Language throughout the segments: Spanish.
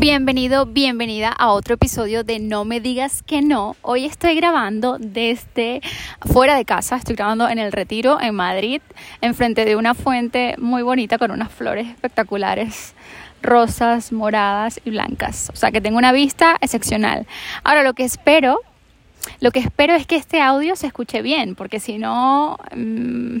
Bienvenido, bienvenida a otro episodio de No me digas que no. Hoy estoy grabando desde fuera de casa, estoy grabando en el Retiro en Madrid, enfrente de una fuente muy bonita con unas flores espectaculares, rosas, moradas y blancas. O sea que tengo una vista excepcional. Ahora lo que espero, lo que espero es que este audio se escuche bien, porque si no... Mmm,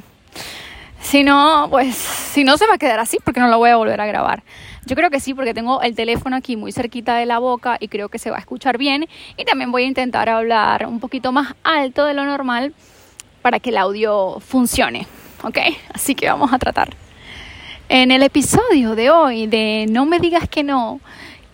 si no, pues, si no se va a quedar así porque no lo voy a volver a grabar. Yo creo que sí, porque tengo el teléfono aquí muy cerquita de la boca y creo que se va a escuchar bien. Y también voy a intentar hablar un poquito más alto de lo normal para que el audio funcione. ¿Ok? Así que vamos a tratar. En el episodio de hoy de No me digas que no,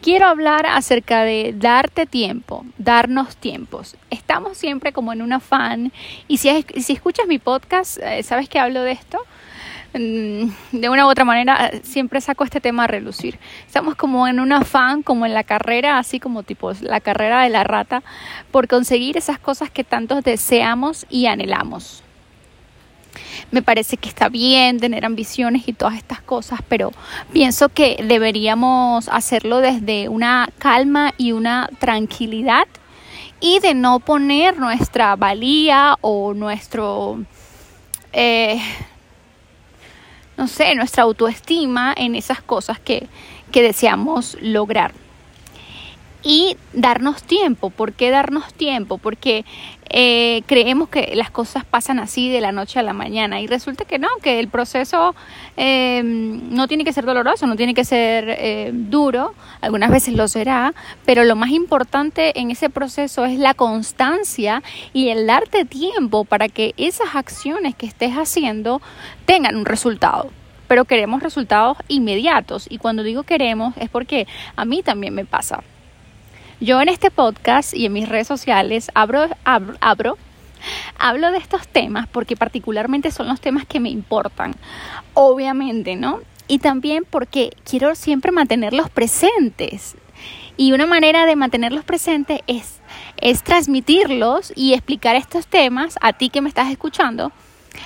quiero hablar acerca de darte tiempo, darnos tiempos. Estamos siempre como en un afán y si, escuchas mi podcast, eh, sabes que hablo de esto Mm, de una u otra manera siempre saco este tema a relucir. Estamos como en un afán, como en la carrera, así como tipo la carrera de la rata, por conseguir esas cosas que tantos deseamos y anhelamos. Me parece que está bien tener ambiciones y todas estas cosas, pero pienso que deberíamos hacerlo desde una calma y una tranquilidad y de no poner nuestra valía o nuestro... Eh, no sé, nuestra autoestima en esas cosas que, que deseamos lograr. Y darnos tiempo. ¿Por qué darnos tiempo? Porque eh, creemos que las cosas pasan así de la noche a la mañana. Y resulta que no, que el proceso eh, no tiene que ser doloroso, no tiene que ser eh, duro, algunas veces lo será, pero lo más importante en ese proceso es la constancia y el darte tiempo para que esas acciones que estés haciendo tengan un resultado. Pero queremos resultados inmediatos. Y cuando digo queremos es porque a mí también me pasa. Yo en este podcast y en mis redes sociales abro, abro, hablo de estos temas porque particularmente son los temas que me importan, obviamente, ¿no? Y también porque quiero siempre mantenerlos presentes. Y una manera de mantenerlos presentes es, es transmitirlos y explicar estos temas a ti que me estás escuchando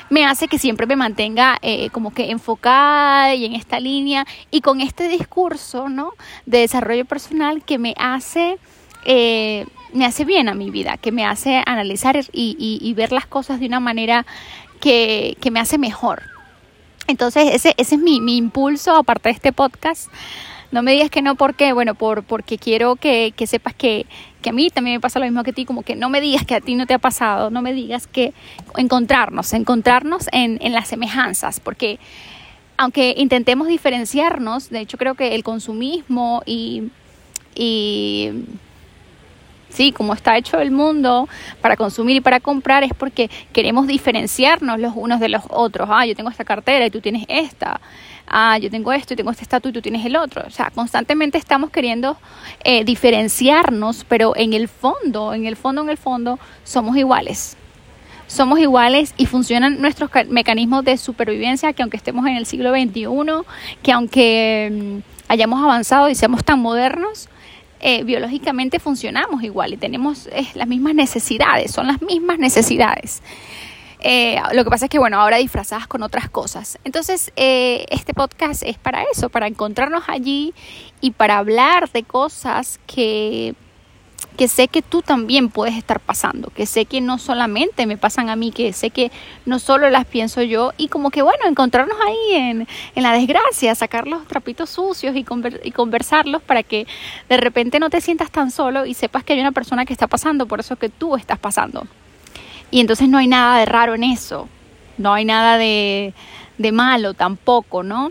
me hace que siempre me mantenga eh, como que enfocada y en esta línea y con este discurso ¿no? de desarrollo personal que me hace, eh, me hace bien a mi vida, que me hace analizar y, ver las cosas de una manera que, me hace mejor. Entonces ese, ese es mi, mi impulso, aparte de este podcast, no me digas que no, ¿por qué? Bueno, por, porque quiero que, que sepas que, que, a mí también me pasa lo mismo que a ti, como que no me digas que a ti no te ha pasado, no me digas que encontrarnos, encontrarnos en, en las semejanzas, porque aunque intentemos diferenciarnos, de hecho creo que el consumismo y, y sí, como está hecho el mundo para consumir y para comprar es porque queremos diferenciarnos los unos de los otros. Ah, yo tengo esta cartera y tú tienes esta ah, yo tengo esto y tengo este estatus y tú tienes el otro. O sea, constantemente estamos queriendo eh, diferenciarnos, pero en el fondo, en el fondo, en el fondo, somos iguales. Somos iguales y funcionan nuestros mecanismos de supervivencia que aunque estemos en el siglo XXI, que aunque mm, hayamos avanzado y seamos tan modernos, eh, biológicamente funcionamos igual y tenemos eh, las mismas necesidades, son las mismas necesidades. Eh, lo que pasa es que, bueno, ahora disfrazadas con otras cosas. Entonces, eh, este podcast es para eso, para encontrarnos allí y para hablar de cosas que, que sé que tú también puedes estar pasando, que sé que no solamente me pasan a mí, que sé que no solo las pienso yo y como que, bueno, encontrarnos ahí en, en la desgracia, sacar los trapitos sucios y, conversarlos para que de repente no te sientas tan solo y sepas que hay una persona que está pasando por eso que tú estás pasando. Y entonces no hay nada de raro en eso, no hay nada de, de malo tampoco, ¿no?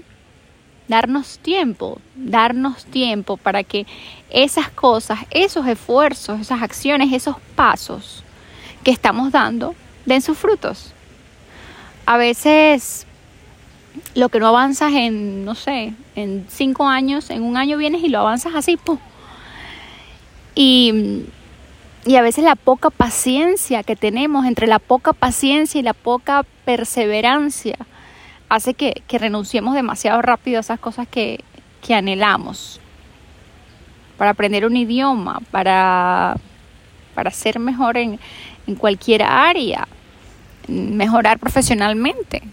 Darnos tiempo, darnos tiempo para que esas cosas, esos esfuerzos, esas acciones, esos pasos que estamos dando den sus frutos. A veces lo que no avanzas en, no sé, en cinco años, en un año vienes y lo avanzas así, ¡pum! Y y a veces la poca paciencia que tenemos, entre la poca paciencia y la poca perseverancia, hace que, renunciemos demasiado rápido a esas cosas que, anhelamos. Para aprender un idioma, para, para ser mejor en, en cualquier área, mejorar profesionalmente.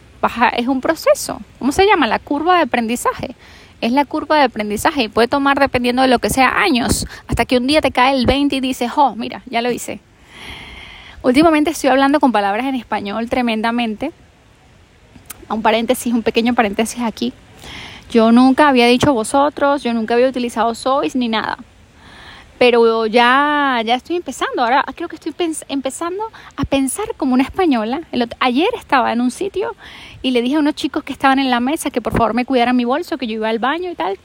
es un proceso. ¿Cómo se llama? La curva de aprendizaje. Es la curva de aprendizaje y puede tomar, dependiendo de lo que sea, años, hasta que un día te cae el 20 y dices, oh, mira, ya lo hice. Últimamente estoy hablando con palabras en español tremendamente. Un paréntesis, un pequeño paréntesis aquí. Yo nunca había dicho vosotros, yo nunca había utilizado sois ni nada pero ya, ya estoy empezando. Ahora creo que estoy empezando a pensar como una española. ayer estaba en un sitio y le dije a unos chicos que estaban en la mesa que por favor me cuidaran mi bolso, que yo iba al baño y tal.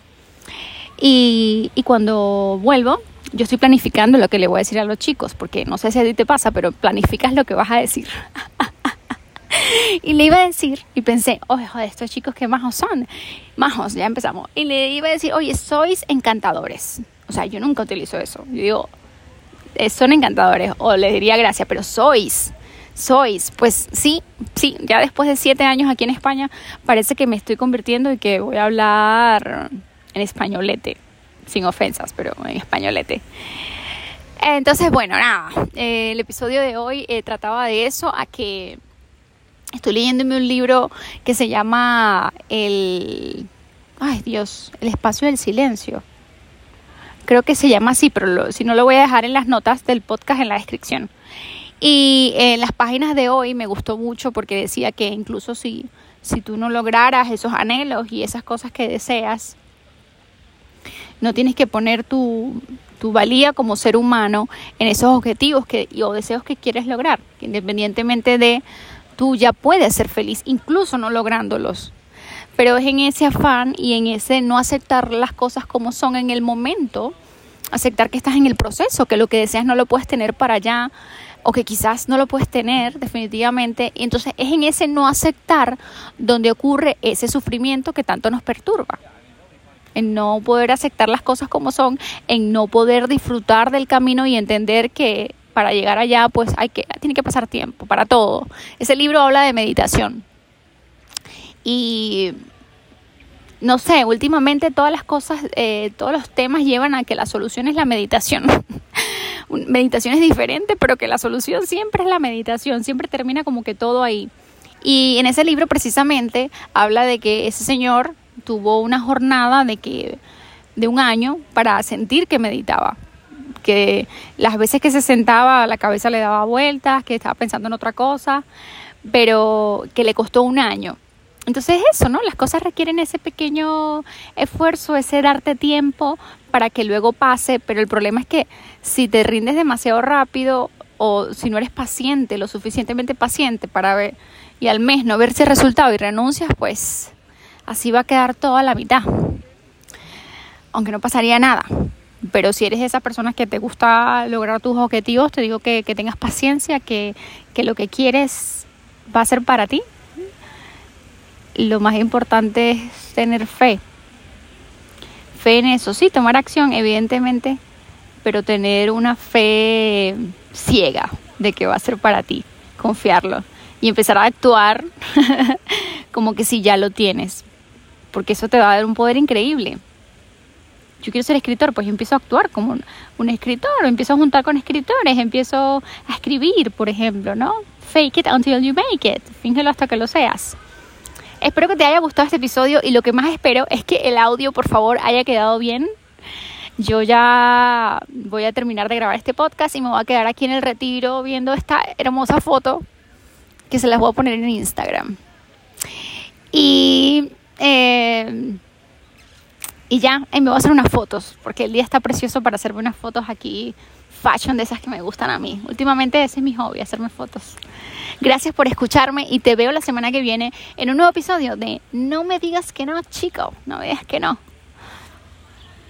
Y, y cuando vuelvo, yo estoy planificando lo que le voy a decir a los chicos, porque no sé si a ti te pasa, pero planificas lo que vas a decir. y le iba a decir, y pensé, oye, joder, estos chicos qué majos son. Majos, ya empezamos. Y le iba a decir, oye, sois encantadores. O sea, yo nunca utilizo eso. Yo digo, eh, son encantadores, o les diría gracias, pero sois, sois. Pues sí, sí, ya después de siete años aquí en España, parece que me estoy convirtiendo y que voy a hablar en españolete, sin ofensas, pero en españolete. Entonces, bueno, nada, eh, el episodio de hoy eh, trataba de eso, a que estoy leyéndome un libro que se llama El... Ay Dios, El espacio del silencio creo que se llama así, pero si no lo voy a dejar en las notas del podcast en la descripción. Y en las páginas de hoy me gustó mucho porque decía que incluso si, si tú no lograras esos anhelos y esas cosas que deseas, no tienes que poner tu, tu valía como ser humano en esos objetivos que, o deseos que quieres lograr, independientemente de tú ya puedes ser feliz, incluso no lográndolos pero es en ese afán y en ese no aceptar las cosas como son en el momento, aceptar que estás en el proceso, que lo que deseas no lo puedes tener para allá o que quizás no lo puedes tener definitivamente. Entonces es en ese no aceptar donde ocurre ese sufrimiento que tanto nos perturba. En no poder aceptar las cosas como son, en no poder disfrutar del camino y entender que para llegar allá pues hay que tiene que pasar tiempo para todo. Ese libro habla de meditación y no sé, últimamente todas las cosas, eh, todos los temas llevan a que la solución es la meditación. meditación es diferente, pero que la solución siempre es la meditación, siempre termina como que todo ahí. Y en ese libro precisamente habla de que ese señor tuvo una jornada de que de un año para sentir que meditaba, que las veces que se sentaba la cabeza le daba vueltas, que estaba pensando en otra cosa, pero que le costó un año. Entonces eso, ¿no? Las cosas requieren ese pequeño esfuerzo, ese darte tiempo para que luego pase, pero el problema es que si te rindes demasiado rápido o si no eres paciente, lo suficientemente paciente para ver y al mes no verse resultado y renuncias, pues así va a quedar toda la mitad. Aunque no pasaría nada. Pero si eres de esas personas que te gusta lograr tus objetivos, te digo que, que tengas paciencia, que, que lo que quieres va a ser para ti lo más importante es tener fe. Fe en eso, sí, tomar acción, evidentemente, pero tener una fe ciega de que va a ser para ti, confiarlo y empezar a actuar como que si ya lo tienes, porque eso te va a dar un poder increíble. Yo quiero ser escritor, pues yo empiezo a actuar como un, escritor, empiezo a juntar con escritores, empiezo a escribir, por ejemplo, ¿no? Fake it until you make it, fíngelo hasta que lo seas. Espero que te haya gustado este episodio y lo que más espero es que el audio por favor haya quedado bien. Yo ya voy a terminar de grabar este podcast y me voy a quedar aquí en el retiro viendo esta hermosa foto que se las voy a poner en Instagram. Y, eh, y ya, me voy a hacer unas fotos, porque el día está precioso para hacerme unas fotos aquí, fashion de esas que me gustan a mí. Últimamente ese es mi hobby, hacerme fotos. Gracias por escucharme y te veo la semana que viene en un nuevo episodio de No me digas que no, chico, no me digas que no.